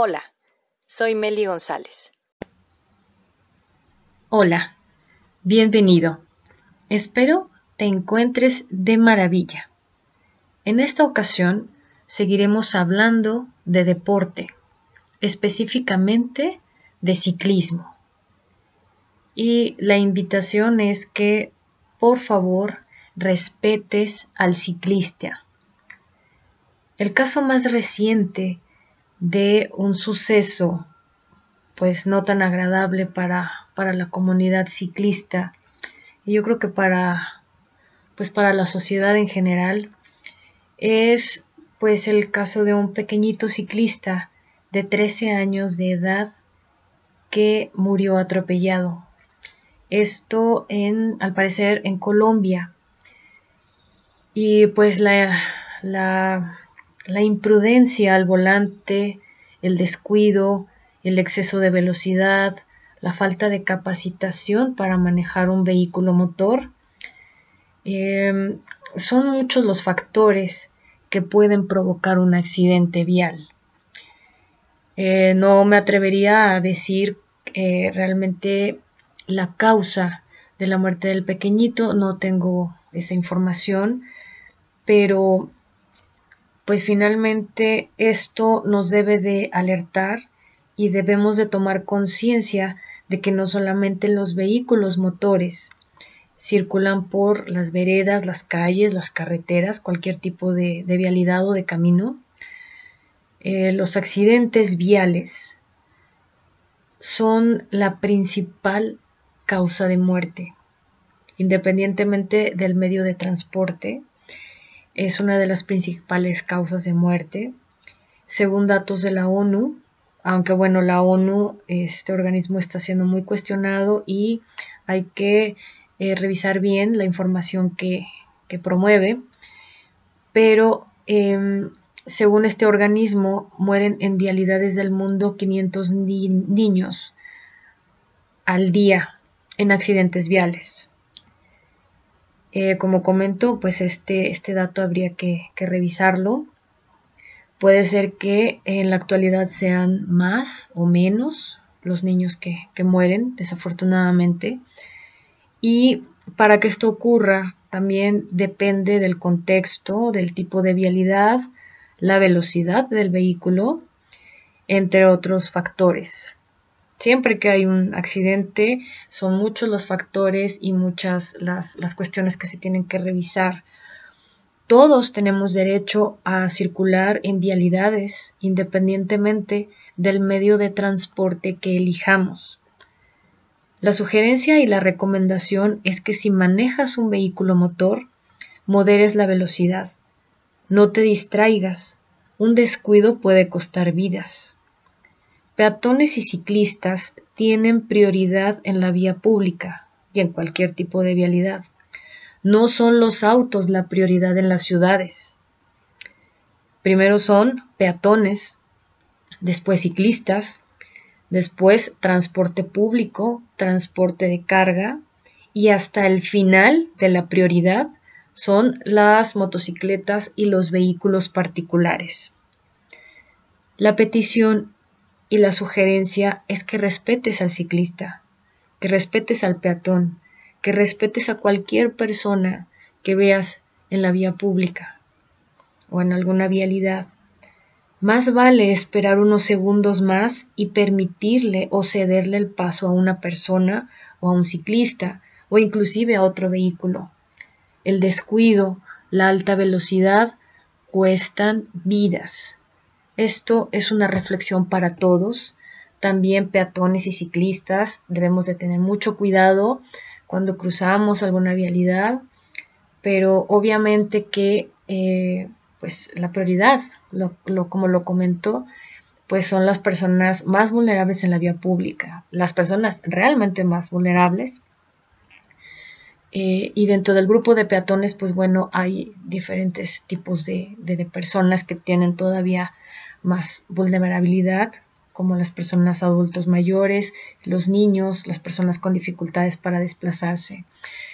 Hola, soy Meli González. Hola, bienvenido. Espero te encuentres de maravilla. En esta ocasión seguiremos hablando de deporte, específicamente de ciclismo. Y la invitación es que, por favor, respetes al ciclista. El caso más reciente de un suceso pues no tan agradable para, para la comunidad ciclista y yo creo que para pues para la sociedad en general es pues el caso de un pequeñito ciclista de 13 años de edad que murió atropellado. Esto en, al parecer, en Colombia. Y pues la, la, la imprudencia al volante, el descuido, el exceso de velocidad, la falta de capacitación para manejar un vehículo motor, em, son muchos los factores que pueden provocar un accidente vial. Eh, no me atrevería a decir eh, realmente la causa de la muerte del pequeñito, no tengo esa información, pero pues finalmente esto nos debe de alertar y debemos de tomar conciencia de que no solamente los vehículos motores circulan por las veredas, las calles, las carreteras, cualquier tipo de, vialidad o de camino. Eh, los accidentes viales son la principal causa de muerte, independientemente del medio de transporte. Es una de las principales causas de muerte. Según datos de la ONU, aunque bueno, la ONU, este organismo está siendo muy cuestionado y hay que eh, revisar bien la información que, promueve, pero em, según este organismo mueren en vialidades del mundo 500 niños al día en accidentes viales. Eh, como comento, pues este, este dato habría que, revisarlo. Puede ser que en la actualidad sean más o menos los niños que, que mueren, desafortunadamente. Y para que esto ocurra, también depende del contexto, del tipo de vialidad, la velocidad del vehículo, entre otros factores. Siempre que hay un accidente, son muchos los factores y muchas las, cuestiones que se tienen que revisar. Todos tenemos derecho a circular en vialidades independientemente del medio de transporte que elijamos. La sugerencia y la recomendación es que si manejas un vehículo motor, moderes la velocidad. No te distraigas. Un descuido puede costar vidas. Peatones y ciclistas tienen prioridad en la vía pública y en cualquier tipo de vialidad. No son los autos la prioridad en las ciudades. Primero son peatones, después ciclistas, después transporte público, transporte de carga y hasta el final de la prioridad son las motocicletas y los vehículos particulares. La petición y la sugerencia es que respetes al ciclista, que respetes al peatón, que respetes a cualquier persona que veas en la vía pública o en alguna vialidad más vale esperar unos segundos más y permitirle o cederle el paso a una persona o a un ciclista o inclusive a otro vehículo. El descuido, la alta velocidad cuestan vidas. Esto es una reflexión para todos. También peatones y ciclistas debemos de tener mucho cuidado cuando cruzamos alguna vialidad, pero obviamente que eh, pues la prioridad, como lo comentó, pues son las personas más vulnerables en la vía pública, las personas realmente más vulnerables. Eh, y dentro del grupo de peatones, pues bueno, hay diferentes tipos de, de personas que tienen todavía más vulnerabilidad, como las personas adultos mayores, los niños, las personas con dificultades para desplazarse.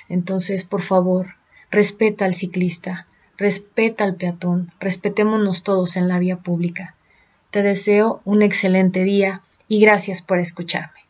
Entonces, por favor, respeta al ciclista, Respeta al peatón, respetémonos todos en la vía pública. Te deseo un excelente día y gracias por escucharme.